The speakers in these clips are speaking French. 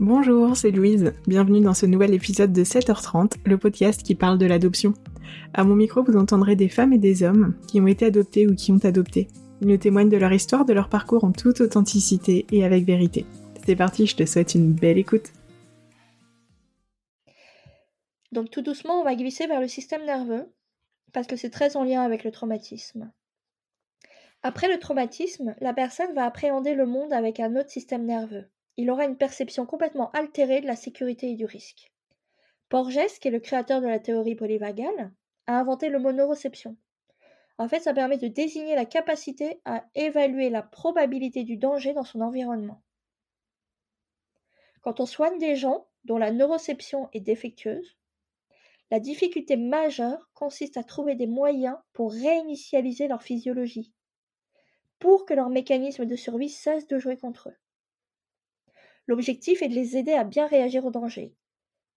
Bonjour, c'est Louise. Bienvenue dans ce nouvel épisode de 7h30, le podcast qui parle de l'adoption. À mon micro, vous entendrez des femmes et des hommes qui ont été adoptés ou qui ont adopté. Ils nous témoignent de leur histoire, de leur parcours en toute authenticité et avec vérité. C'est parti, je te souhaite une belle écoute. Donc tout doucement, on va glisser vers le système nerveux, parce que c'est très en lien avec le traumatisme. Après le traumatisme, la personne va appréhender le monde avec un autre système nerveux. Il aura une perception complètement altérée de la sécurité et du risque. Porges, qui est le créateur de la théorie polyvagale, a inventé le mot neuroception. En fait, ça permet de désigner la capacité à évaluer la probabilité du danger dans son environnement. Quand on soigne des gens dont la neuroception est défectueuse, la difficulté majeure consiste à trouver des moyens pour réinitialiser leur physiologie, pour que leur mécanisme de survie cesse de jouer contre eux. L'objectif est de les aider à bien réagir au danger,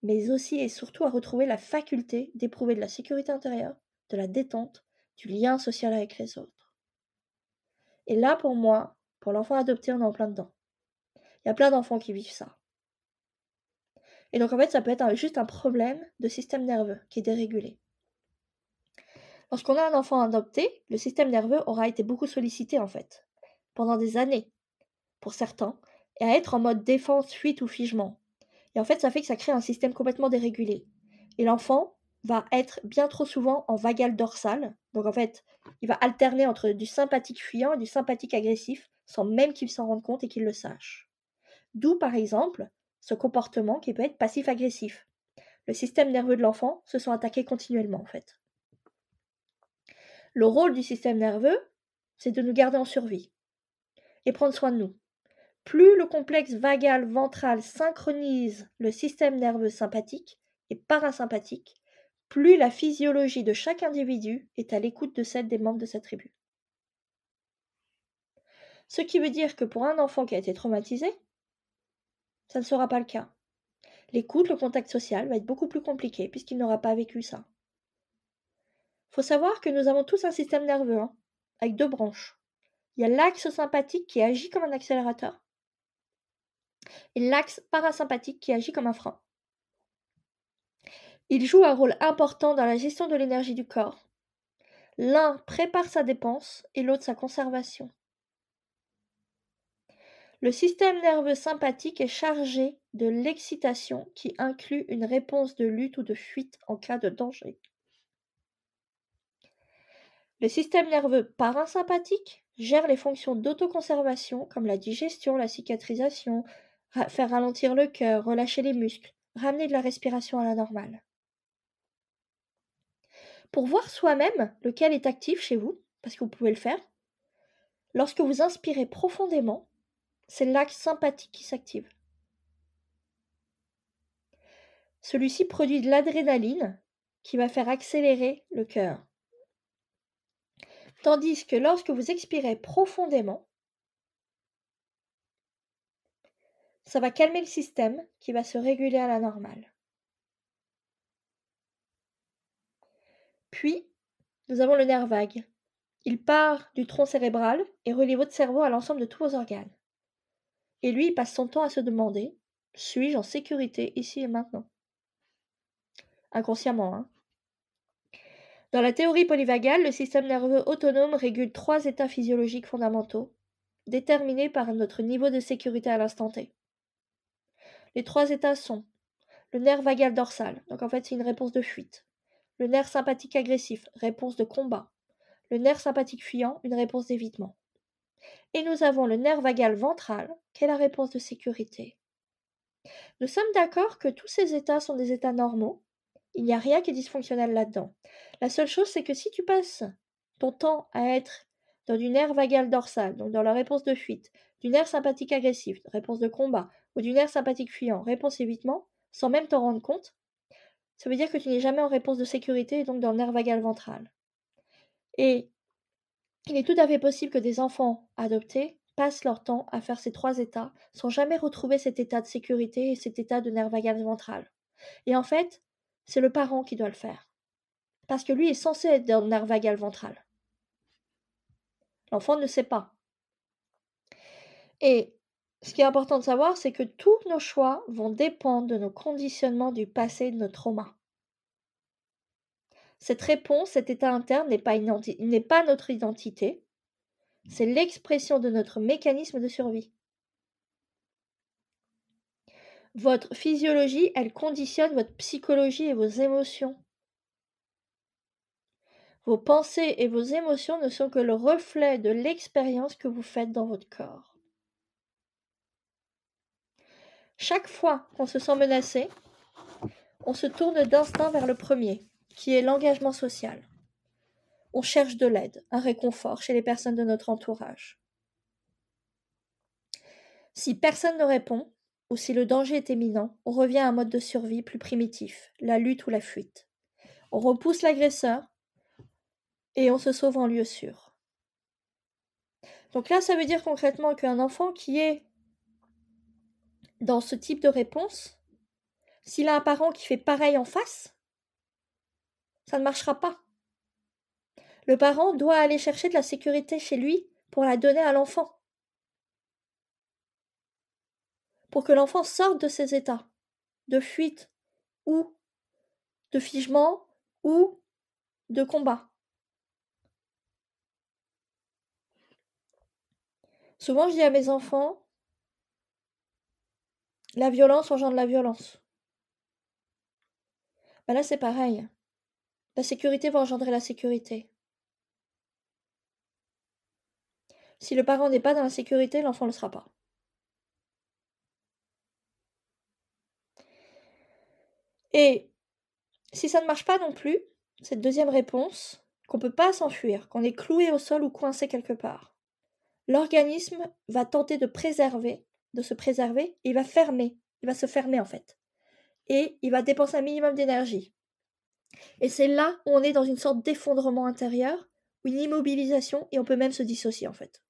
mais aussi et surtout à retrouver la faculté d'éprouver de la sécurité intérieure, de la détente, du lien social avec les autres. Et là, pour moi, pour l'enfant adopté, on est en plein dedans. Il y a plein d'enfants qui vivent ça. Et donc en fait, ça peut être juste un problème de système nerveux qui est dérégulé. Lorsqu'on a un enfant adopté, le système nerveux aura été beaucoup sollicité en fait, pendant des années, pour certains, et à être en mode défense, fuite ou figement. Et en fait, ça fait que ça crée un système complètement dérégulé. Et l'enfant va être bien trop souvent en vagal dorsal. Donc en fait, il va alterner entre du sympathique fuyant et du sympathique agressif, sans même qu'il s'en rende compte et qu'il le sache. D'où par exemple ce comportement qui peut être passif-agressif. Le système nerveux de l'enfant se sent attaqué continuellement en fait. Le rôle du système nerveux, c'est de nous garder en survie et prendre soin de nous. Plus le complexe vagal ventral synchronise le système nerveux sympathique et parasympathique, plus la physiologie de chaque individu est à l'écoute de celle des membres de sa tribu. Ce qui veut dire que pour un enfant qui a été traumatisé, ça ne sera pas le cas. L'écoute, le contact social va être beaucoup plus compliqué puisqu'il n'aura pas vécu ça faut savoir que nous avons tous un système nerveux, hein, avec deux branches. Il y a l'axe sympathique qui agit comme un accélérateur et l'axe parasympathique qui agit comme un frein. Il joue un rôle important dans la gestion de l'énergie du corps. L'un prépare sa dépense et l'autre sa conservation. Le système nerveux sympathique est chargé de l'excitation qui inclut une réponse de lutte ou de fuite en cas de danger. Le système nerveux parasympathique gère les fonctions d'autoconservation comme la digestion, la cicatrisation, faire ralentir le cœur, relâcher les muscles, ramener de la respiration à la normale. Pour voir soi-même lequel est actif chez vous, parce que vous pouvez le faire, lorsque vous inspirez profondément, c'est l'axe sympathique qui s'active. Celui-ci produit de l'adrénaline qui va faire accélérer le cœur. Tandis que lorsque vous expirez profondément, ça va calmer le système qui va se réguler à la normale. Puis, nous avons le nerf vague. Il part du tronc cérébral et relie votre cerveau à l'ensemble de tous vos organes. Et lui, il passe son temps à se demander suis-je en sécurité ici et maintenant? Inconsciemment, hein. Dans la théorie polyvagale, le système nerveux autonome régule trois états physiologiques fondamentaux, déterminés par notre niveau de sécurité à l'instant T. Les trois états sont le nerf vagal dorsal, donc en fait c'est une réponse de fuite, le nerf sympathique agressif, réponse de combat, le nerf sympathique fuyant, une réponse d'évitement. Et nous avons le nerf vagal ventral, qui est la réponse de sécurité. Nous sommes d'accord que tous ces états sont des états normaux, il n'y a rien qui est dysfonctionnel là-dedans. La seule chose, c'est que si tu passes ton temps à être dans du nerf vagal dorsal, donc dans la réponse de fuite, du nerf sympathique agressif, réponse de combat, ou du nerf sympathique fuyant, réponse évitement, sans même t'en rendre compte, ça veut dire que tu n'es jamais en réponse de sécurité et donc dans le nerf vagal ventral. Et il est tout à fait possible que des enfants adoptés passent leur temps à faire ces trois états sans jamais retrouver cet état de sécurité et cet état de nerf vagal ventral. Et en fait, c'est le parent qui doit le faire. Parce que lui est censé être dans le nerf vagal ventral. L'enfant ne sait pas. Et ce qui est important de savoir, c'est que tous nos choix vont dépendre de nos conditionnements du passé de nos traumas. Cette réponse, cet état interne n'est pas notre identité, c'est l'expression de notre mécanisme de survie. Votre physiologie, elle conditionne votre psychologie et vos émotions. Vos pensées et vos émotions ne sont que le reflet de l'expérience que vous faites dans votre corps. Chaque fois qu'on se sent menacé, on se tourne d'instinct vers le premier, qui est l'engagement social. On cherche de l'aide, un réconfort chez les personnes de notre entourage. Si personne ne répond, ou si le danger est éminent, on revient à un mode de survie plus primitif, la lutte ou la fuite. On repousse l'agresseur et on se sauve en lieu sûr. Donc là, ça veut dire concrètement qu'un enfant qui est dans ce type de réponse, s'il a un parent qui fait pareil en face, ça ne marchera pas. Le parent doit aller chercher de la sécurité chez lui pour la donner à l'enfant. Pour que l'enfant sorte de ses états de fuite ou de figement ou de combat. Souvent, je dis à mes enfants, la violence engendre la violence. Ben là, c'est pareil. La sécurité va engendrer la sécurité. Si le parent n'est pas dans la sécurité, l'enfant ne le sera pas. Et si ça ne marche pas non plus, cette deuxième réponse, qu'on ne peut pas s'enfuir, qu'on est cloué au sol ou coincé quelque part, l'organisme va tenter de préserver, de se préserver, il va fermer, il va se fermer en fait. Et il va dépenser un minimum d'énergie. Et c'est là où on est dans une sorte d'effondrement intérieur, une immobilisation, et on peut même se dissocier en fait.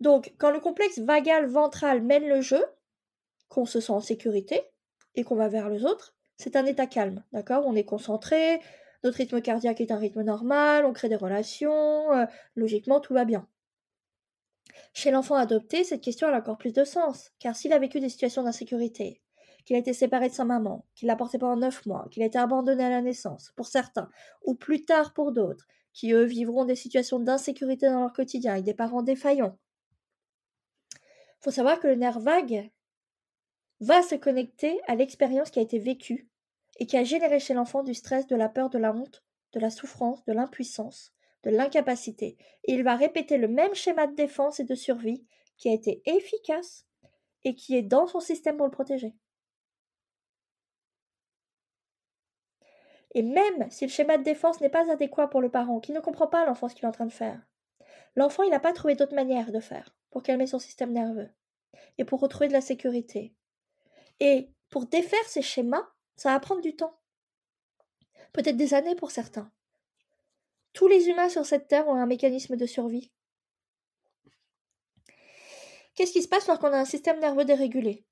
Donc, quand le complexe vagal ventral mène le jeu, qu'on se sent en sécurité et qu'on va vers les autres, c'est un état calme, d'accord? On est concentré, notre rythme cardiaque est un rythme normal, on crée des relations, euh, logiquement tout va bien. Chez l'enfant adopté, cette question a encore plus de sens, car s'il a vécu des situations d'insécurité, qu'il a été séparé de sa maman, qu'il l'a porté pendant neuf mois, qu'il a été abandonné à la naissance, pour certains, ou plus tard pour d'autres, qui eux vivront des situations d'insécurité dans leur quotidien avec des parents défaillants. Faut savoir que le nerf vague va se connecter à l'expérience qui a été vécue et qui a généré chez l'enfant du stress, de la peur, de la honte, de la souffrance, de l'impuissance, de l'incapacité. Et il va répéter le même schéma de défense et de survie qui a été efficace et qui est dans son système pour le protéger. Et même si le schéma de défense n'est pas adéquat pour le parent, qui ne comprend pas l'enfant ce qu'il est en train de faire, l'enfant il n'a pas trouvé d'autre manière de faire pour calmer son système nerveux et pour retrouver de la sécurité. Et pour défaire ces schémas, ça va prendre du temps. Peut-être des années pour certains. Tous les humains sur cette Terre ont un mécanisme de survie. Qu'est-ce qui se passe lorsqu'on a un système nerveux dérégulé?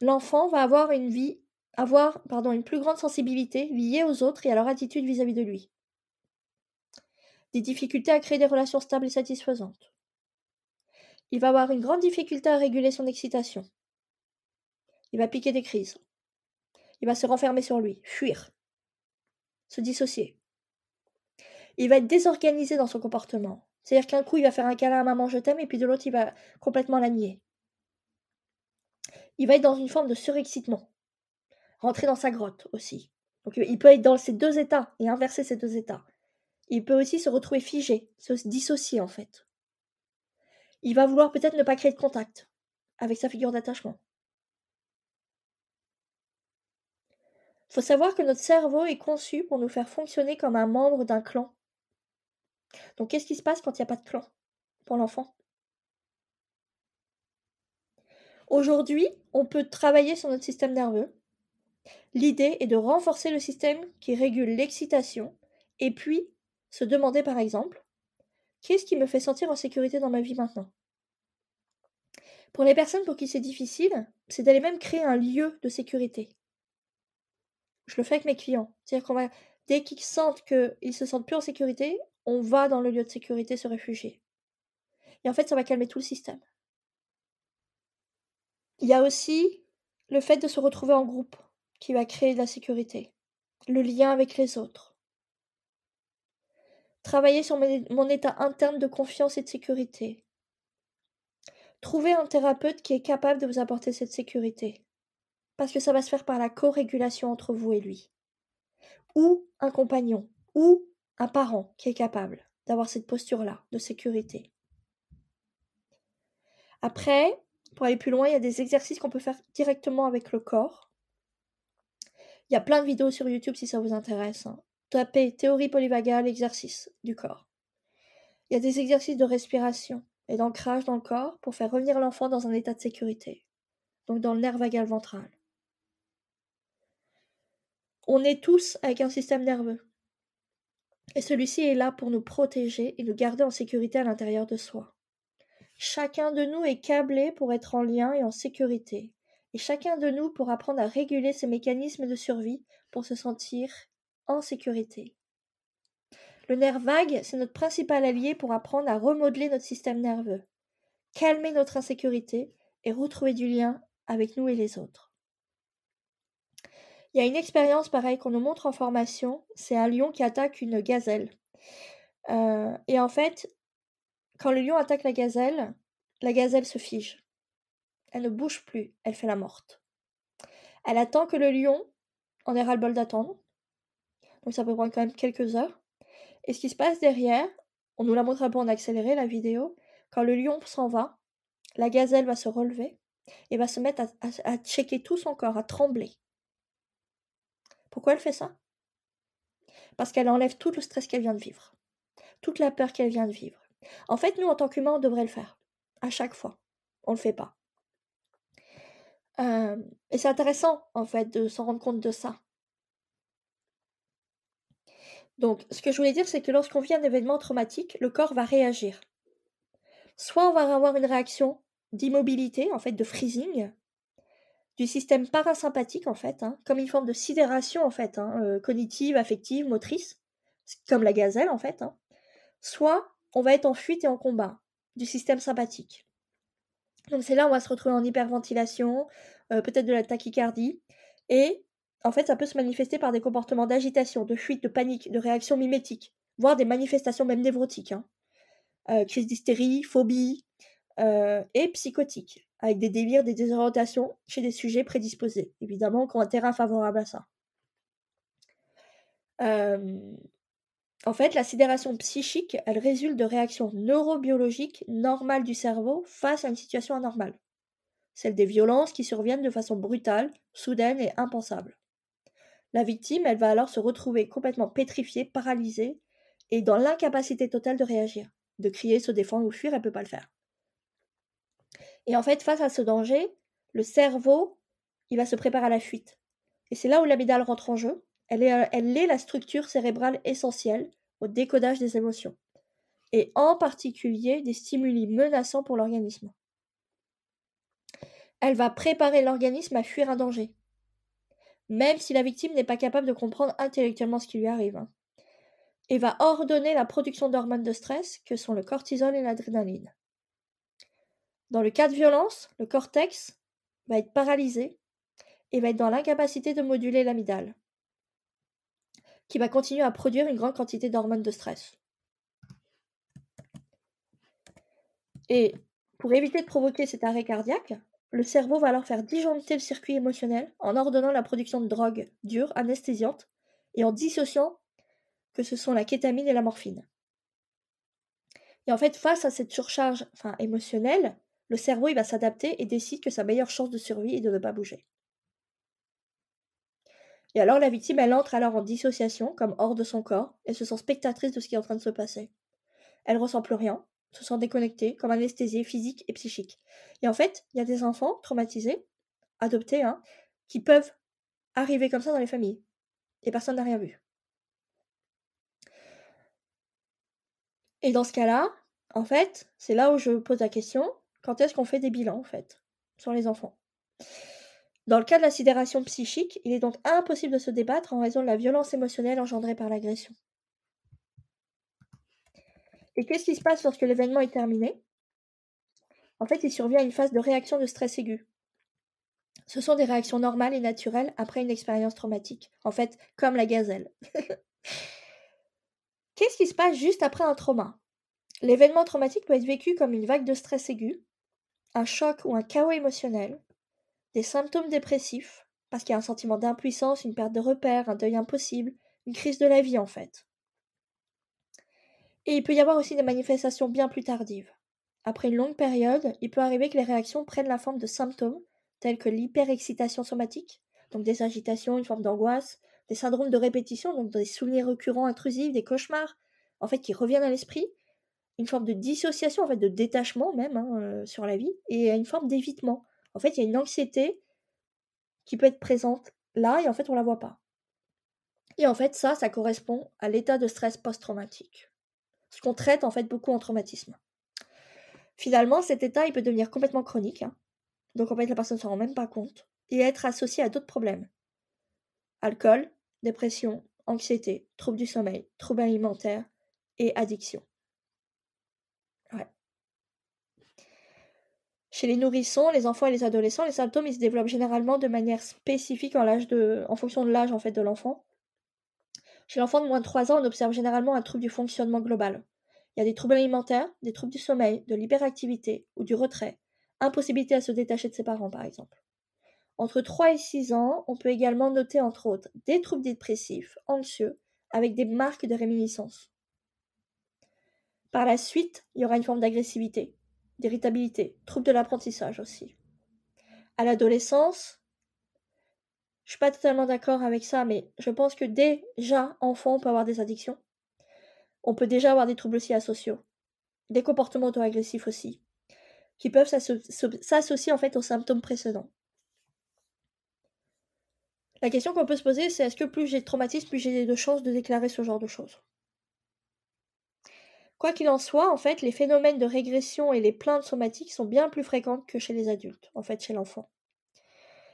L'enfant va avoir une vie, avoir pardon, une plus grande sensibilité liée aux autres et à leur attitude vis-à-vis de lui. Des difficultés à créer des relations stables et satisfaisantes. Il va avoir une grande difficulté à réguler son excitation. Il va piquer des crises. Il va se renfermer sur lui, fuir, se dissocier. Il va être désorganisé dans son comportement. C'est-à-dire qu'un coup, il va faire un câlin à maman, je t'aime, et puis de l'autre, il va complètement la nier. Il va être dans une forme de surexcitement. Rentrer dans sa grotte aussi. Donc il peut être dans ces deux états et inverser ces deux états. Il peut aussi se retrouver figé, se dissocier en fait. Il va vouloir peut-être ne pas créer de contact avec sa figure d'attachement. Il faut savoir que notre cerveau est conçu pour nous faire fonctionner comme un membre d'un clan. Donc qu'est-ce qui se passe quand il n'y a pas de clan pour l'enfant? Aujourd'hui, on peut travailler sur notre système nerveux. L'idée est de renforcer le système qui régule l'excitation et puis se demander par exemple, qu'est-ce qui me fait sentir en sécurité dans ma vie maintenant? Pour les personnes pour qui c'est difficile, c'est d'aller même créer un lieu de sécurité. Je le fais avec mes clients. C'est-à-dire qu'on va, dès qu'ils sentent qu'ils se sentent plus en sécurité, on va dans le lieu de sécurité se réfugier. Et en fait, ça va calmer tout le système. Il y a aussi le fait de se retrouver en groupe qui va créer de la sécurité, le lien avec les autres. Travailler sur mon état interne de confiance et de sécurité. Trouver un thérapeute qui est capable de vous apporter cette sécurité. Parce que ça va se faire par la co-régulation entre vous et lui. Ou un compagnon, ou un parent qui est capable d'avoir cette posture-là de sécurité. Après, pour aller plus loin, il y a des exercices qu'on peut faire directement avec le corps. Il y a plein de vidéos sur YouTube si ça vous intéresse. Hein. Tapez théorie polyvagale, exercice du corps. Il y a des exercices de respiration et d'ancrage dans le corps pour faire revenir l'enfant dans un état de sécurité, donc dans le nerf vagal ventral. On est tous avec un système nerveux. Et celui-ci est là pour nous protéger et nous garder en sécurité à l'intérieur de soi. Chacun de nous est câblé pour être en lien et en sécurité. Et chacun de nous pour apprendre à réguler ses mécanismes de survie pour se sentir en sécurité. Le nerf vague, c'est notre principal allié pour apprendre à remodeler notre système nerveux, calmer notre insécurité et retrouver du lien avec nous et les autres. Il y a une expérience pareille qu'on nous montre en formation, c'est un lion qui attaque une gazelle. Euh, et en fait, quand le lion attaque la gazelle, la gazelle se fige. Elle ne bouge plus, elle fait la morte. Elle attend que le lion en ait ras-le-bol d'attendre. Donc ça peut prendre quand même quelques heures. Et ce qui se passe derrière, on nous la montre un peu en accéléré la vidéo, quand le lion s'en va, la gazelle va se relever et va se mettre à, à checker tout son corps, à trembler. Pourquoi elle fait ça? Parce qu'elle enlève tout le stress qu'elle vient de vivre, toute la peur qu'elle vient de vivre. En fait, nous, en tant qu'humains, on devrait le faire, à chaque fois. On ne le fait pas. Et c'est intéressant, en fait, de s'en rendre compte de ça. Donc, ce que je voulais dire, c'est que lorsqu'on vit un événement traumatique, le corps va réagir. Soit on va avoir une réaction d'immobilité, en fait, de freezing, du système parasympathique en fait, hein, comme une forme de sidération en fait, hein, euh, cognitive, affective, motrice, comme la gazelle en fait. Hein. Soit on va être en fuite et en combat du système sympathique. Donc c'est là où on va se retrouver en hyperventilation, euh, peut-être de la tachycardie, et en fait ça peut se manifester par des comportements d'agitation, de fuite, de panique, de réaction mimétique, voire des manifestations même névrotiques, euh, crise d'hystérie, phobie et psychotique avec des délires, des désorientations chez des sujets prédisposés, évidemment, qui ont un terrain favorable à ça. en fait, la sidération psychique, elle résulte de réactions neurobiologiques normales du cerveau face à une situation anormale, celle des violences qui surviennent de façon brutale, soudaine et impensable. La victime, elle va alors se retrouver complètement pétrifiée, paralysée, et dans l'incapacité totale de réagir. De crier, se défendre ou fuir, elle ne peut pas le faire. Et en fait, face à ce danger, le cerveau, il va se préparer à la fuite. Et c'est là où l'amygdale rentre en jeu. Elle est, elle est la structure cérébrale essentielle au décodage des émotions. Et en particulier des stimuli menaçants pour l'organisme. Elle va préparer l'organisme à fuir un danger. Même si la victime n'est pas capable de comprendre intellectuellement ce qui lui arrive. Hein. Et va ordonner la production d'hormones de stress que sont le cortisol et l'adrénaline. Dans le cas de violence, le cortex va être paralysé et va être dans l'incapacité de moduler l'amygdale, qui va continuer à produire une grande quantité d'hormones de stress. Et pour éviter de provoquer cet arrêt cardiaque, le cerveau va alors faire disjoncter le circuit émotionnel en ordonnant la production de drogues dures, anesthésiantes, et en dissociant que ce sont la kétamine et la morphine. Et en fait, face à cette surcharge émotionnelle, le cerveau il va s'adapter et décide que sa meilleure chance de survie est de ne pas bouger. Et alors la victime, elle entre alors en dissociation, comme hors de son corps, et se sent spectatrice de ce qui est en train de se passer. Elle ressent plus rien, se sent déconnectée, comme anesthésiée physique et psychique. Et en fait, il y a des enfants traumatisés, adoptés, hein, qui peuvent arriver comme ça dans les familles. Et personne n'a rien vu. Et dans ce cas-là, en fait, c'est là où je pose la question, quand est-ce qu'on fait des bilans, en fait, sur les enfants? Dans le cas de la sidération psychique, il est donc impossible de se débattre en raison de la violence émotionnelle engendrée par l'agression. Et qu'est-ce qui se passe lorsque l'événement est terminé? En fait, il survient à une phase de réaction de stress aigu. Ce sont des réactions normales et naturelles après une expérience traumatique. En fait, comme la gazelle. Qu'est-ce qui se passe juste après un trauma? L'événement traumatique peut être vécu comme une vague de stress aigu, un choc ou un chaos émotionnel, des symptômes dépressifs, parce qu'il y a un sentiment d'impuissance, une perte de repères, un deuil impossible, une crise de la vie en fait. Et il peut y avoir aussi des manifestations bien plus tardives. Après une longue période, il peut arriver que les réactions prennent la forme de symptômes tels que l'hyperexcitation somatique, donc des agitations, une forme d'angoisse, des syndromes de répétition, donc des souvenirs récurrents intrusifs, des cauchemars, en fait, qui reviennent à l'esprit, une forme de dissociation, en fait, de détachement même hein, euh, sur la vie, et une forme d'évitement. En fait, il y a une anxiété qui peut être présente là, et en fait, on la voit pas. Et en fait, ça, ça correspond à l'état de stress post-traumatique. Ce qu'on traite en fait beaucoup en traumatisme. Finalement, cet état, il peut devenir complètement chronique. Hein. Donc en fait, la personne ne s'en rend même pas compte. Et être associé à d'autres problèmes. Alcool, dépression, anxiété, troubles du sommeil, troubles alimentaires et addiction. Chez les nourrissons, les enfants et les adolescents, les symptômes se développent généralement de manière spécifique en, fonction de l'âge de l'enfant. Chez l'enfant de moins de 3 ans, on observe généralement un trouble du fonctionnement global. Il y a des troubles alimentaires, des troubles du sommeil, de l'hyperactivité ou du retrait, impossibilité à se détacher de ses parents par exemple. Entre 3 et 6 ans, on peut également noter entre autres des troubles dépressifs, anxieux, avec des marques de réminiscence. Par la suite, il y aura une forme d'agressivité, d'irritabilité, troubles de l'apprentissage aussi. À l'adolescence, je suis pas totalement d'accord avec ça, mais je pense que déjà enfant, on peut avoir des addictions. On peut déjà avoir des troubles aussi asociaux, des comportements auto-agressifs aussi, qui peuvent s'associer en fait aux symptômes précédents. La question qu'on peut se poser, c'est est-ce que plus j'ai de traumatisme, plus j'ai de chances de déclarer ce genre de choses? Quoi qu'il en soit, en fait, les phénomènes de régression et les plaintes somatiques sont bien plus fréquentes que chez les adultes, en fait, chez l'enfant.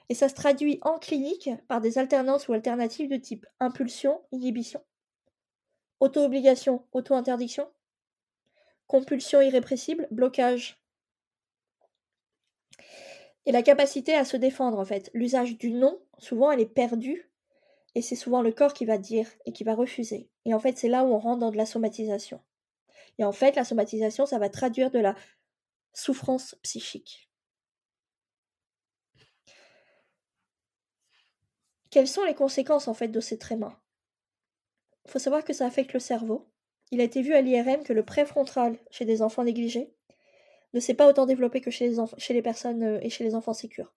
Et ça se traduit en clinique par des alternances ou alternatives de type impulsion, inhibition, auto-obligation, auto-interdiction, compulsion irrépressible, blocage. Et la capacité à se défendre, en fait. L'usage du non, souvent, elle est perdue, et c'est souvent le corps qui va dire et qui va refuser. Et en fait, c'est là où on rentre dans de la somatisation. Et en fait, la somatisation, ça va traduire de la souffrance psychique. Quelles sont les conséquences en fait de ces trémas Il faut savoir que ça affecte le cerveau. Il a été vu à l'IRM que le préfrontal chez des enfants négligés ne s'est pas autant développé que chez les, personnes euh, et chez les enfants sécures.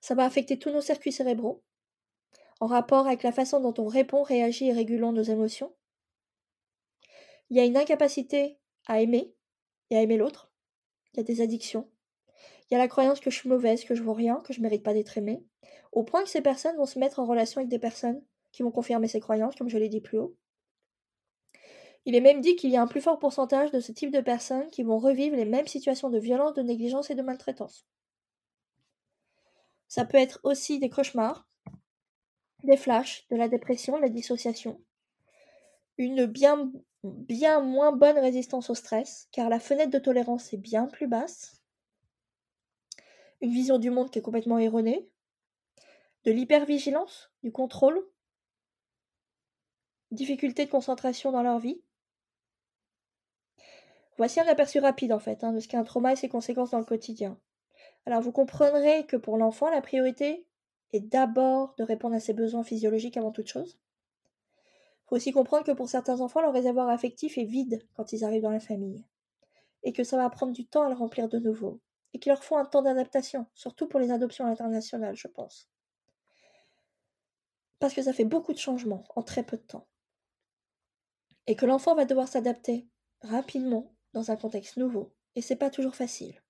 Ça va affecter tous nos circuits cérébraux, en rapport avec la façon dont on répond, réagit et régulons nos émotions, il y a une incapacité à aimer et à aimer l'autre. Il y a des addictions. Il y a la croyance que je suis mauvaise, que je vaux rien, que je mérite pas d'être aimée. Au point que ces personnes vont se mettre en relation avec des personnes qui vont confirmer ces croyances, comme je l'ai dit plus haut. Il est même dit qu'il y a un plus fort pourcentage de ce type de personnes qui vont revivre les mêmes situations de violence, de négligence et de maltraitance. Ça peut être aussi des cauchemars, des flashs, de la dépression, la dissociation, une bien bien moins bonne résistance au stress, car la fenêtre de tolérance est bien plus basse, une vision du monde qui est complètement erronée, de l'hypervigilance, du contrôle, difficulté de concentration dans leur vie. Voici un aperçu rapide en fait hein, de ce qu'est un trauma et ses conséquences dans le quotidien. Alors vous comprendrez que pour l'enfant, la priorité est d'abord de répondre à ses besoins physiologiques avant toute chose faut aussi comprendre que pour certains enfants, leur réservoir affectif est vide quand ils arrivent dans la famille. Et que ça va prendre du temps à le remplir de nouveau. Et qu'il leur faut un temps d'adaptation, surtout pour les adoptions internationales, je pense. Parce que ça fait beaucoup de changements en très peu de temps. Et que l'enfant va devoir s'adapter rapidement dans un contexte nouveau. Et c'est pas toujours facile.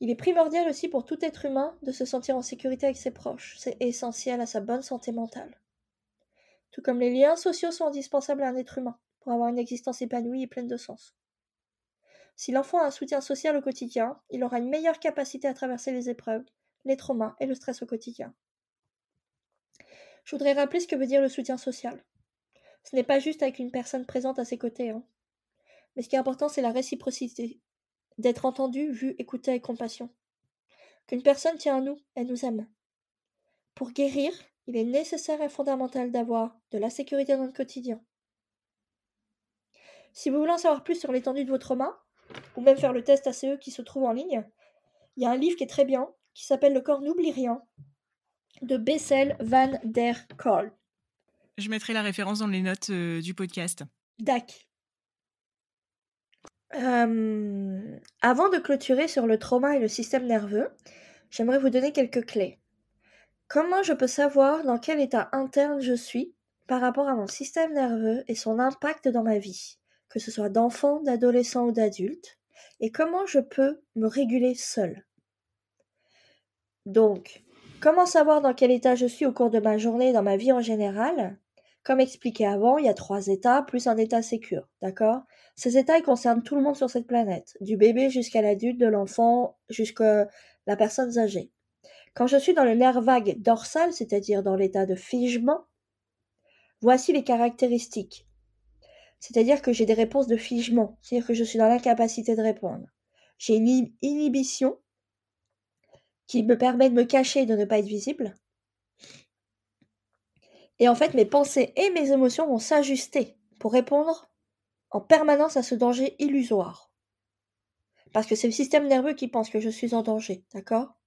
Il est primordial aussi pour tout être humain de se sentir en sécurité avec ses proches. C'est essentiel à sa bonne santé mentale tout comme les liens sociaux sont indispensables à un être humain pour avoir une existence épanouie et pleine de sens. Si l'enfant a un soutien social au quotidien, il aura une meilleure capacité à traverser les épreuves, les traumas et le stress au quotidien. Je voudrais rappeler ce que veut dire le soutien social. Ce n'est pas juste avec une personne présente à ses côtés, hein. mais ce qui est important, c'est la réciprocité. d'être entendu, vu, écouté avec compassion. Qu'une personne tient à nous, elle nous aime. Pour guérir, il est nécessaire et fondamental d'avoir de la sécurité dans le quotidien. Si vous voulez en savoir plus sur l'étendue de vos traumas, ou même faire le test ACE qui se trouve en ligne, il y a un livre qui est très bien, qui s'appelle Le corps n'oublie rien, de Bessel van der Kolk. Je mettrai la référence dans les notes euh, du podcast. Dac. Euh, avant de clôturer sur le trauma et le système nerveux, j'aimerais vous donner quelques clés. Comment je peux savoir dans quel état interne je suis par rapport à mon système nerveux et son impact dans ma vie, que ce soit d'enfant, d'adolescent ou d'adulte, et comment je peux me réguler seul. Donc, comment savoir dans quel état je suis au cours de ma journée, dans ma vie en général? Comme expliqué avant, il y a trois états plus un état sécure, d'accord? Ces états, ils concernent tout le monde sur cette planète, du bébé jusqu'à l'adulte, de l'enfant jusqu'à la personne âgée. Quand je suis dans le nerf vague dorsal, c'est-à-dire dans l'état de figement, voici les caractéristiques. C'est-à-dire que j'ai des réponses de figement, c'est-à-dire que je suis dans l'incapacité de répondre. J'ai une inhibition qui me permet de me cacher et de ne pas être visible. Et en fait, mes pensées et mes émotions vont s'ajuster pour répondre en permanence à ce danger illusoire. Parce que c'est le système nerveux qui pense que je suis en danger, d'accord?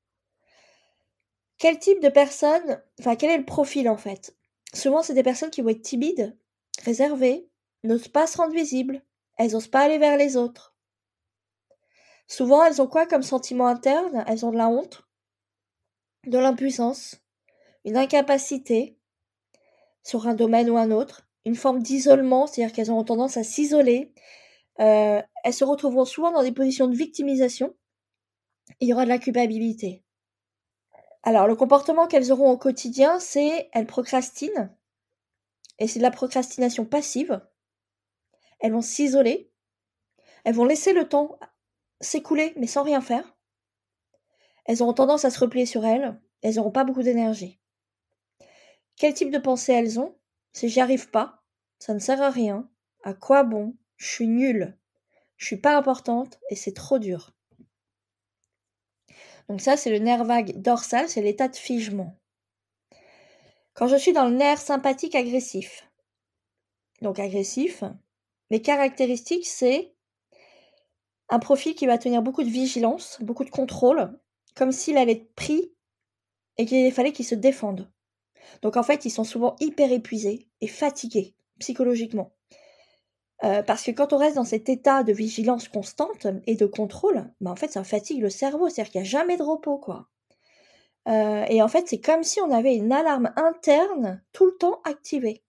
Quel type de personne, enfin quel est le profil en fait? Souvent c'est des personnes qui vont être timides, réservées, n'osent pas se rendre visibles, elles n'osent pas aller vers les autres. Souvent elles ont quoi comme sentiment interne? Elles ont de la honte, de l'impuissance, une incapacité sur un domaine ou un autre, une forme d'isolement, c'est-à-dire qu'elles ont tendance à s'isoler. Euh, elles se retrouveront souvent dans des positions de victimisation. il y aura de la culpabilité. Alors, le comportement qu'elles auront au quotidien, c'est elles procrastinent. Et c'est de la procrastination passive. Elles vont s'isoler. Elles vont laisser le temps s'écouler, mais sans rien faire. Elles auront tendance à se replier sur elles. Elles n'auront pas beaucoup d'énergie. Quel type de pensée elles ont? C'est j'y arrive pas. Ça ne sert à rien. À quoi bon? Je suis nulle. Je suis pas importante et c'est trop dur. Donc ça, c'est le nerf vague dorsal, c'est l'état de figement. Quand je suis dans le nerf sympathique agressif, donc agressif, mes caractéristiques, c'est un profil qui va tenir beaucoup de vigilance, beaucoup de contrôle, comme s'il allait être pris et qu'il fallait qu'il se défende. Donc en fait, ils sont souvent hyper épuisés et fatigués psychologiquement. Euh, parce que quand on reste dans cet état de vigilance constante et de contrôle, bah en fait, ça fatigue le cerveau, c'est-à-dire qu'il n'y a jamais de repos, quoi. Euh, et en fait, c'est comme si on avait une alarme interne tout le temps activée.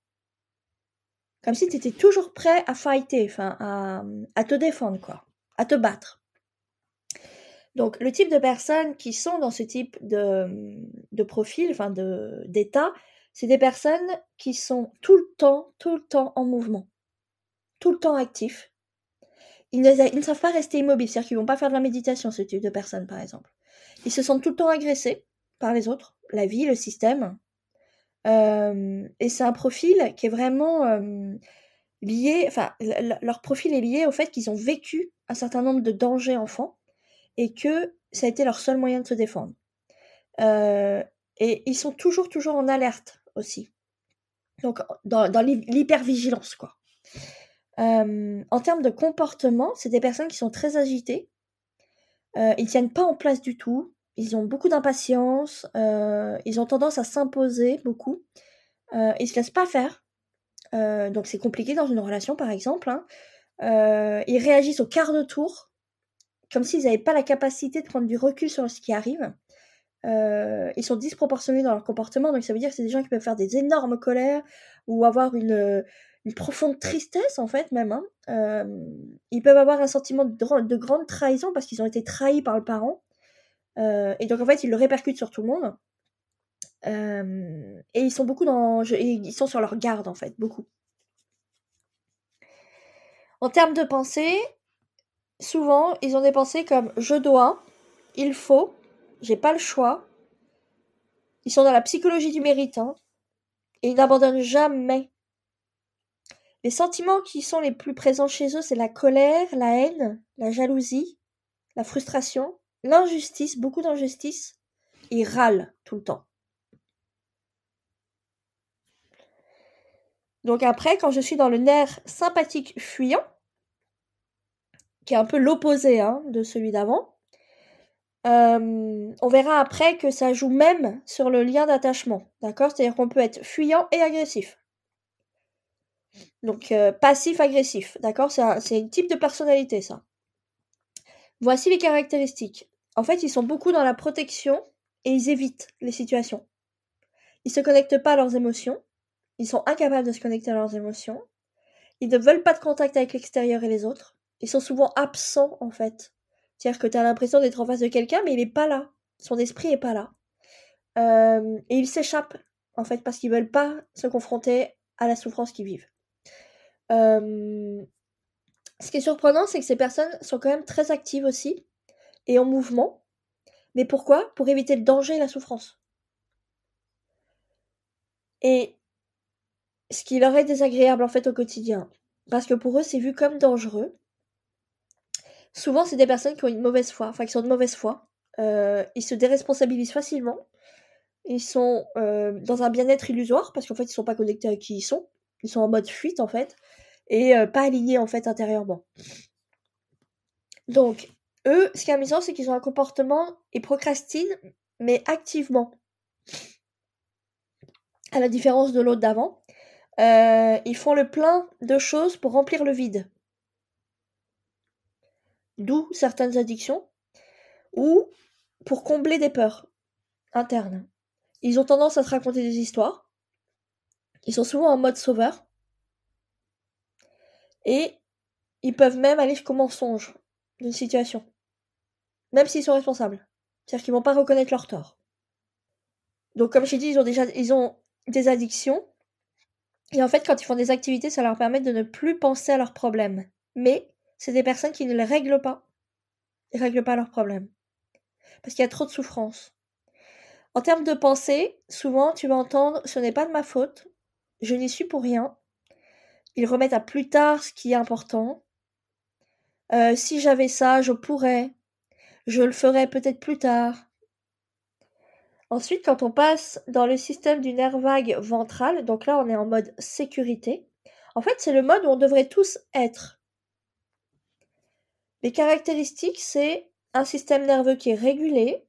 Comme si tu étais toujours prêt à fighter, à, te défendre, quoi. À te battre. Donc, le type de personnes qui sont dans ce type de, profil, d'état, c'est des personnes qui sont tout le temps, tout le temps en mouvement tout le temps actifs. Ils ne, savent pas rester immobiles, c'est-à-dire qu'ils vont pas faire de la méditation, ce type de personnes, par exemple. Ils se sentent tout le temps agressés par les autres, la vie, le système. Et c'est un profil qui est vraiment lié, enfin, leur profil est lié au fait qu'ils ont vécu un certain nombre de dangers enfants et que ça a été leur seul moyen de se défendre. Et ils sont toujours, toujours en alerte aussi. Donc, dans l'hypervigilance, quoi en termes de comportement, c'est des personnes qui sont très agitées. Euh, ils tiennent pas en place du tout. Ils ont beaucoup d'impatience. Euh, ils ont tendance à s'imposer beaucoup. Euh, ils se laissent pas faire. Euh, donc c'est compliqué dans une relation, par exemple. Hein. ils réagissent au quart de tour, comme s'ils n'avaient pas la capacité de prendre du recul sur ce qui arrive. ils sont disproportionnés dans leur comportement, donc ça veut dire que c'est des gens qui peuvent faire des énormes colères ou avoir une, une profonde tristesse en fait même. Hein. ils peuvent avoir un sentiment de, grande trahison parce qu'ils ont été trahis par le parent. et donc en fait ils le répercutent sur tout le monde. et ils sont beaucoup dans, ils sont sur leur garde en fait, beaucoup. En termes de pensée, souvent ils ont des pensées comme je dois, il faut, j'ai pas le choix. Ils sont dans la psychologie du mérite hein, et ils n'abandonnent jamais les sentiments qui sont les plus présents chez eux, c'est la colère, la haine, la jalousie, la frustration, l'injustice, beaucoup d'injustice, ils râlent tout le temps. Donc après, quand je suis dans le nerf sympathique fuyant, qui est un peu l'opposé hein, de celui d'avant, euh, on verra après que ça joue même sur le lien d'attachement. D'accord? C'est-à-dire qu'on peut être fuyant et agressif. Donc euh, passif-agressif. D'accord? C'est un, type de personnalité, ça. Voici les caractéristiques. En fait, ils sont beaucoup dans la protection et ils évitent les situations. Ils se connectent pas à leurs émotions. Ils sont incapables de se connecter à leurs émotions. Ils ne veulent pas de contact avec l'extérieur et les autres. Ils sont souvent absents, en fait. C'est-à-dire que tu as l'impression d'être en face de quelqu'un, mais il n'est pas là. Son esprit n'est pas là. Euh, et ils s'échappent, en fait, parce qu'ils veulent pas se confronter à la souffrance qu'ils vivent. Euh, ce qui est surprenant, c'est que ces personnes sont quand même très actives aussi, et en mouvement. Mais pourquoi? Pour éviter le danger et la souffrance. Et ce qui leur est désagréable en fait au quotidien. Parce que pour eux, c'est vu comme dangereux. Souvent, c'est des personnes qui ont une mauvaise foi, enfin qui sont de mauvaise foi. Euh, ils se déresponsabilisent facilement. Ils sont euh, dans un bien-être illusoire parce qu'en fait, ils sont pas connectés à qui ils sont. Ils sont en mode fuite en fait et euh, pas alignés en fait intérieurement. Donc, eux, ce qui est amusant, c'est qu'ils ont un comportement, ils procrastinent, mais activement. À la différence de l'autre d'avant, euh, ils font le plein de choses pour remplir le vide. D'où certaines addictions, ou pour combler des peurs internes. Ils ont tendance à se raconter des histoires. Ils sont souvent en mode sauveur. Et ils peuvent même aller jusqu'au mensonge d'une situation. Même s'ils sont responsables. C'est-à-dire qu'ils vont pas reconnaître leur tort. Donc comme j'ai dit, ils ont déjà ils ont des addictions et en fait, quand ils font des activités, ça leur permet de ne plus penser à leurs problèmes. Mais c'est des personnes qui ne les règlent pas. Ils ne règlent pas leurs problèmes. Parce qu'il y a trop de souffrance. En termes de pensée, souvent tu vas entendre ce n'est pas de ma faute, je n'y suis pour rien. Ils remettent à plus tard ce qui est important. Euh, si j'avais ça, je pourrais. Je le ferais peut-être plus tard. Ensuite, quand on passe dans le système du nerf vague ventral, donc là on est en mode sécurité, en fait c'est le mode où on devrait tous être. Les caractéristiques, c'est un système nerveux qui est régulé.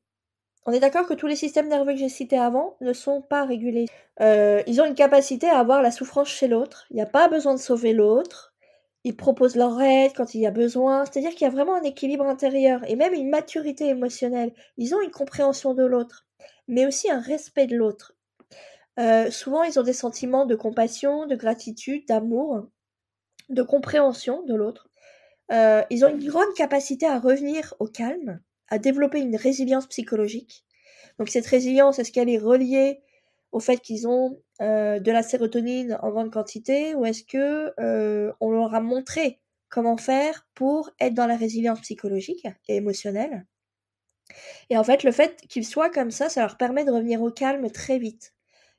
On est d'accord que tous les systèmes nerveux que j'ai cités avant ne sont pas régulés. Euh, ils ont une capacité à avoir la souffrance chez l'autre. Il n'y a pas besoin de sauver l'autre. Ils proposent leur aide quand il y a besoin. C'est-à-dire qu'il y a vraiment un équilibre intérieur et même une maturité émotionnelle. Ils ont une compréhension de l'autre mais aussi un respect de l'autre. Euh, souvent, ils ont des sentiments de compassion, de gratitude, d'amour, de compréhension de l'autre. Euh, ils ont une grande capacité à revenir au calme, à développer une résilience psychologique. Donc cette résilience, est-ce qu'elle est reliée au fait qu'ils ont euh, de la sérotonine en grande quantité ou est-ce que on leur a montré comment faire pour être dans la résilience psychologique et émotionnelle? Et en fait, le fait qu'ils soient comme ça, ça leur permet de revenir au calme très vite.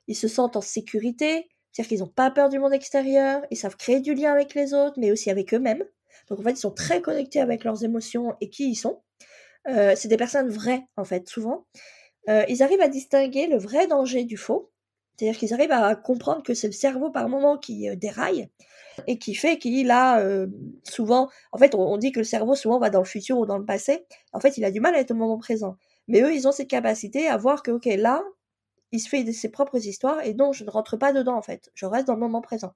Ils se sentent en sécurité, c'est-à-dire qu'ils n'ont pas peur du monde extérieur, ils savent créer du lien avec les autres, mais aussi avec eux-mêmes. Donc en fait, ils sont très connectés avec leurs émotions et qui ils sont. Euh, c'est des personnes vraies, en fait, souvent. Euh, ils arrivent à distinguer le vrai danger du faux. C'est-à-dire qu'ils arrivent à comprendre que c'est le cerveau par moment qui euh, déraille et qui fait qu'il a euh, souvent, en fait, on, dit que le cerveau souvent va dans le futur ou dans le passé. En fait, il a du mal à être au moment présent. Mais eux, ils ont cette capacité à voir que, ok, là, il se fait ses propres histoires et non, je ne rentre pas dedans en fait. Je reste dans le moment présent.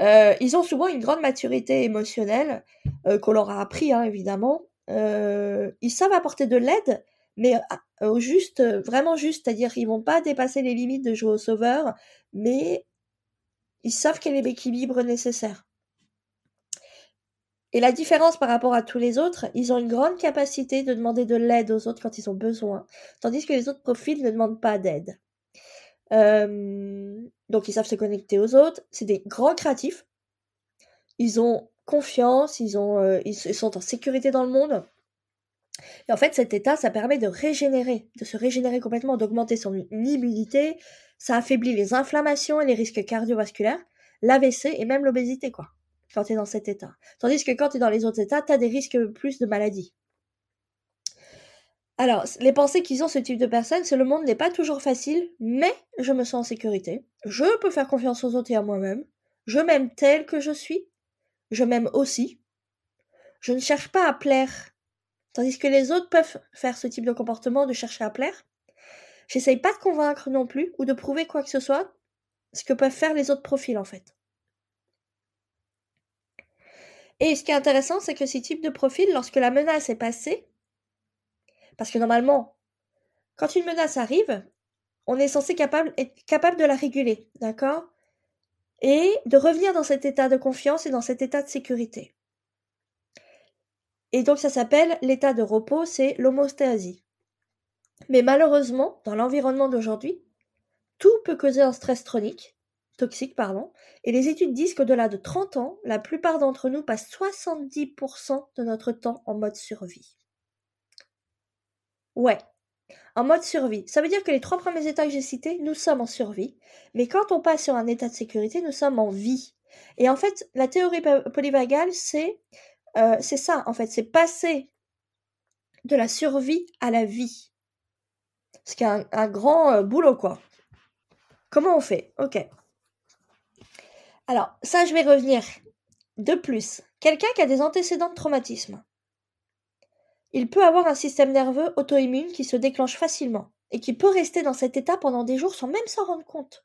Euh, ils ont souvent une grande maturité émotionnelle euh, qu'on leur a appris, hein, évidemment. Ils savent apporter de l'aide, mais au juste, vraiment juste, c'est-à-dire qu'ils vont pas dépasser les limites de jouer au sauveur, mais ils savent quel est l'équilibre nécessaire. Et la différence par rapport à tous les autres, ils ont une grande capacité de demander de l'aide aux autres quand ils ont besoin, tandis que les autres profils ne demandent pas d'aide. Euh, donc ils savent se connecter aux autres, c'est des grands créatifs, ils ont confiance, ils, ont, euh, sont en sécurité dans le monde. Et en fait, cet état, ça permet de régénérer, de se régénérer complètement, d'augmenter son immunité, ça affaiblit les inflammations et les risques cardiovasculaires, l'AVC et même l'obésité, quoi, quand tu es dans cet état. Tandis que quand tu es dans les autres états, tu as des risques plus de maladies, Alors, les pensées qu'ils ont ce type de personnes, c'est le monde n'est pas toujours facile, mais je me sens en sécurité. Je peux faire confiance aux autres et à moi-même. Je m'aime tel que je suis. Je m'aime aussi. Je ne cherche pas à plaire. Tandis que les autres peuvent faire ce type de comportement de chercher à plaire. J'essaye pas de convaincre non plus ou de prouver quoi que ce soit, ce que peuvent faire les autres profils en fait. Et ce qui est intéressant, c'est que ces types de profils, lorsque la menace est passée, parce que normalement, quand une menace arrive, on est censé être capable de la réguler, d'accord? Et de revenir dans cet état de confiance et dans cet état de sécurité. Et donc ça s'appelle l'état de repos, c'est l'homostéasie. Mais malheureusement, dans l'environnement d'aujourd'hui, tout peut causer un stress chronique, toxique, pardon, et les études disent qu'au-delà de 30 ans, la plupart d'entre nous passent 70% de notre temps en mode survie. Ouais, en mode survie. Ça veut dire que les trois premiers états que j'ai cités, nous sommes en survie, mais quand on passe sur un état de sécurité, nous sommes en vie. Et en fait, la théorie polyvagale, c'est euh, c'est ça, en fait, c'est passer de la survie à la vie. Ce qui est un, grand euh, boulot, quoi. Comment on fait? Ok. Alors, ça, je vais revenir. De plus, quelqu'un qui a des antécédents de traumatisme, il peut avoir un système nerveux auto-immune qui se déclenche facilement et qui peut rester dans cet état pendant des jours sans même s'en rendre compte.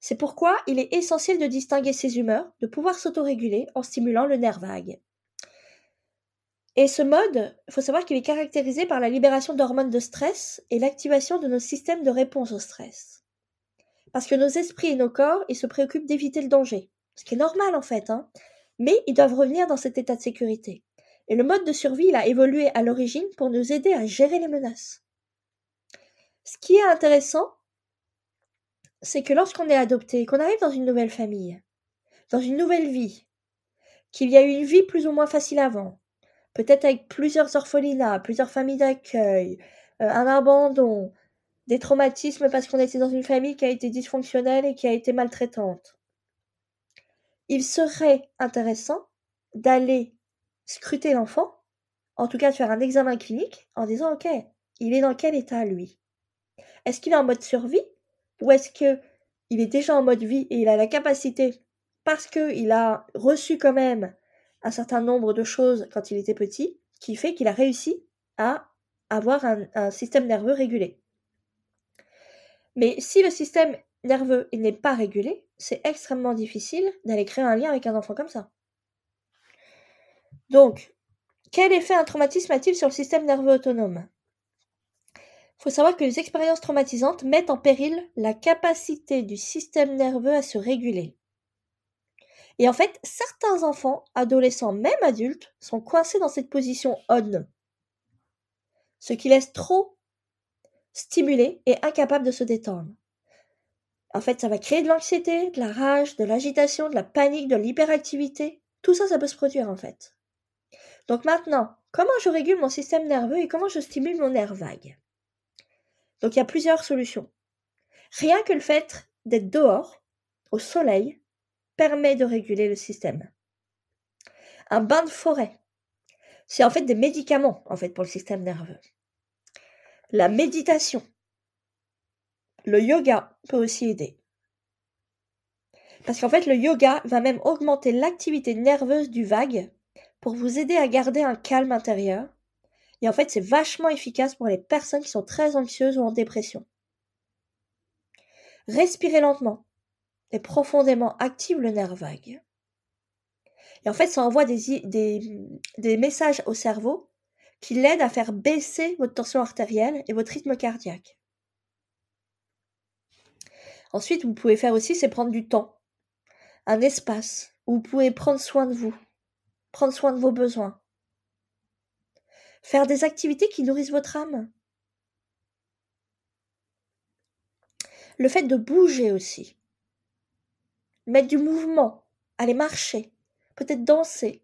C'est pourquoi il est essentiel de distinguer ses humeurs, de pouvoir s'autoréguler en stimulant le nerf vague. Et ce mode, il faut savoir qu'il est caractérisé par la libération d'hormones de stress et l'activation de nos systèmes de réponse au stress. Parce que nos esprits et nos corps, ils se préoccupent d'éviter le danger. Ce qui est normal en fait, hein. Mais ils doivent revenir dans cet état de sécurité. Et le mode de survie, il a évolué à l'origine pour nous aider à gérer les menaces. Ce qui est intéressant, c'est que lorsqu'on est adopté, qu'on arrive dans une nouvelle famille, dans une nouvelle vie, qu'il y a eu une vie plus ou moins facile avant, peut-être avec plusieurs orphelinats, plusieurs familles d'accueil, euh, un abandon, des traumatismes parce qu'on était dans une famille qui a été dysfonctionnelle et qui a été maltraitante. Il serait intéressant d'aller scruter l'enfant, en tout cas faire un examen clinique, en disant ok, il est dans quel état lui? Est-ce qu'il est en mode survie ou est-ce que il est déjà en mode vie et il a la capacité, parce qu'il a reçu quand même un certain nombre de choses quand il était petit, qui fait qu'il a réussi à avoir un, système nerveux régulé? Mais si le système nerveux n'est pas régulé, c'est extrêmement difficile d'aller créer un lien avec un enfant comme ça. Donc, quel effet un traumatisme a-t-il sur le système nerveux autonome? Il faut savoir que les expériences traumatisantes mettent en péril la capacité du système nerveux à se réguler. Et en fait, certains enfants, adolescents, même adultes, sont coincés dans cette position on, ce qui laisse trop stimulés et incapables de se détendre. En fait, ça va créer de l'anxiété, de la rage, de l'agitation, de la panique, de l'hyperactivité. Tout ça, ça peut se produire en fait. Donc maintenant, comment je régule mon système nerveux et comment je stimule mon nerf vague? Donc il y a plusieurs solutions. Rien que le fait d'être dehors, au soleil, permet de réguler le système. Un bain de forêt, c'est en fait des médicaments en fait pour le système nerveux. La méditation, le yoga peut aussi aider. Parce qu'en fait, le yoga va même augmenter l'activité nerveuse du vague pour vous aider à garder un calme intérieur et en fait, c'est vachement efficace pour les personnes qui sont très anxieuses ou en dépression. Respirez lentement et profondément active le nerf vague. Et en fait, ça envoie des, des, messages au cerveau qui l'aident à faire baisser votre tension artérielle et votre rythme cardiaque. Ensuite, vous pouvez faire aussi, c'est prendre du temps, un espace où vous pouvez prendre soin de vous, prendre soin de vos besoins, Faire des activités qui nourrissent votre âme. Le fait de bouger aussi. Mettre du mouvement. Aller marcher. Peut-être danser.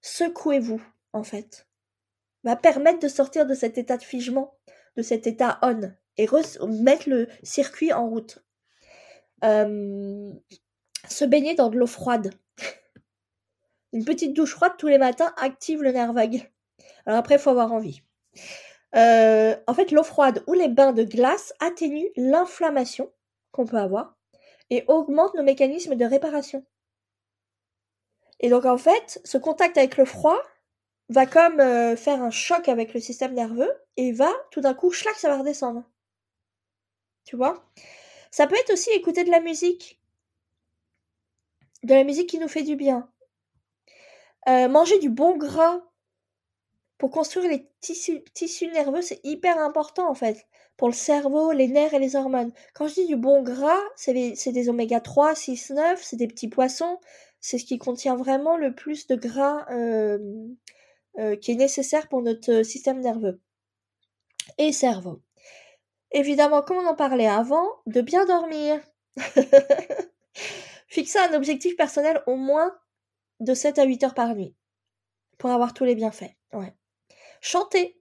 Secouez-vous, en fait. Va permettre de sortir de cet état de figement, de cet état on, et mettre le circuit en route. Euh, se baigner dans de l'eau froide. Une petite douche froide tous les matins active le nerf vague. Alors après, il faut avoir envie. Euh, en fait, l'eau froide ou les bains de glace atténuent l'inflammation qu'on peut avoir et augmentent nos mécanismes de réparation. Et donc en fait, ce contact avec le froid va comme euh, faire un choc avec le système nerveux et va tout d'un coup, schlac, ça va redescendre. Tu vois? Ça peut être aussi écouter de la musique. De la musique qui nous fait du bien. Euh, manger du bon gras pour construire les tissus, tissus nerveux, c'est hyper important en fait. Pour le cerveau, les nerfs et les hormones. Quand je dis du bon gras, c'est des oméga 3, 6, 9, c'est des petits poissons. C'est ce qui contient vraiment le plus de gras euh, euh, qui est nécessaire pour notre système nerveux et cerveau. Évidemment, comme on en parlait avant, de bien dormir. Fixer un objectif personnel au moins de 7 à 8 heures par nuit pour avoir tous les bienfaits. Chanter,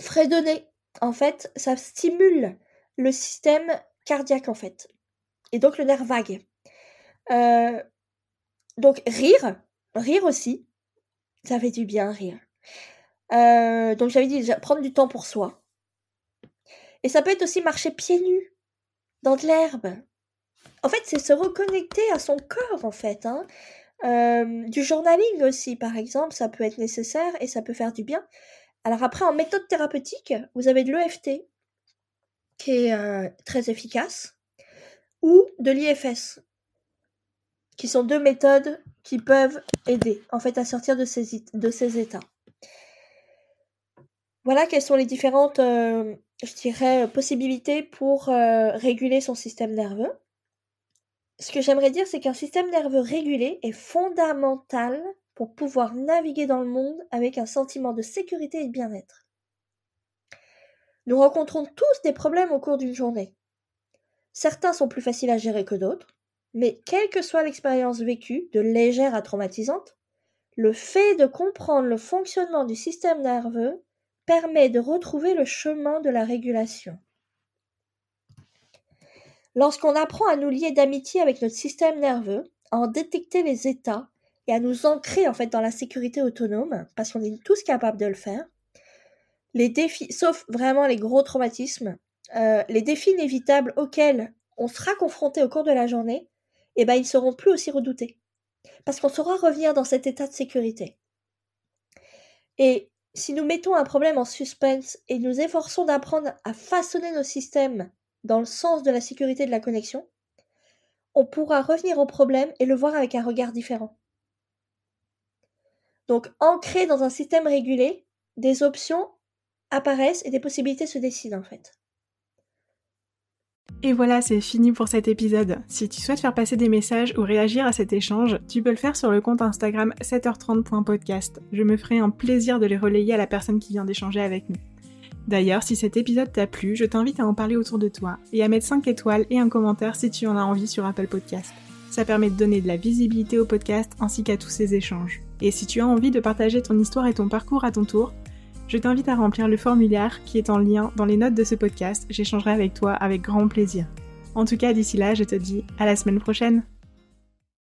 fredonner, en fait, ça stimule le système cardiaque, en fait. Et donc le nerf vague. Euh, donc rire, rire aussi, ça fait du bien rire. Euh, donc j'avais dit prendre du temps pour soi. Et ça peut être aussi marcher pieds nus dans de l'herbe. En fait, c'est se reconnecter à son corps, en fait. Hein. Euh, du journaling aussi, par exemple, ça peut être nécessaire et ça peut faire du bien. Alors après, en méthode thérapeutique, vous avez de l'EFT, qui est euh, très efficace, ou de l'IFS, qui sont deux méthodes qui peuvent aider, en fait, à sortir de ces, états. Voilà quelles sont les différentes, euh, possibilités pour réguler son système nerveux ce que j'aimerais dire, c'est qu'un système nerveux régulé est fondamental pour pouvoir naviguer dans le monde avec un sentiment de sécurité et de bien-être. Nous rencontrons tous des problèmes au cours d'une journée. Certains sont plus faciles à gérer que d'autres, mais quelle que soit l'expérience vécue, de légère à traumatisante, le fait de comprendre le fonctionnement du système nerveux permet de retrouver le chemin de la régulation. Lorsqu'on apprend à nous lier d'amitié avec notre système nerveux, à en détecter les états et à nous ancrer en fait dans la sécurité autonome, parce qu'on est tous capables de le faire, les défis, sauf vraiment les gros traumatismes, euh, les défis inévitables auxquels on sera confronté au cours de la journée, eh ben ils seront plus aussi redoutés, parce qu'on saura revenir dans cet état de sécurité. Et si nous mettons un problème en suspense et nous efforçons d'apprendre à façonner nos systèmes dans le sens de la sécurité de la connexion, on pourra revenir au problème et le voir avec un regard différent. Donc, ancré dans un système régulé, des options apparaissent et des possibilités se décident en fait. Et voilà, c'est fini pour cet épisode. Si tu souhaites faire passer des messages ou réagir à cet échange, tu peux le faire sur le compte Instagram 7h30.podcast. Je me ferai un plaisir de les relayer à la personne qui vient d'échanger avec nous. D'ailleurs, si cet épisode t'a plu, je t'invite à en parler autour de toi et à mettre 5 étoiles et un commentaire si tu en as envie sur Apple Podcast. Ça permet de donner de la visibilité au podcast ainsi qu'à tous ces échanges. Et si tu as envie de partager ton histoire et ton parcours à ton tour, je t'invite à remplir le formulaire qui est en lien dans les notes de ce podcast. J'échangerai avec toi avec grand plaisir. En tout cas, d'ici là, je te dis à la semaine prochaine.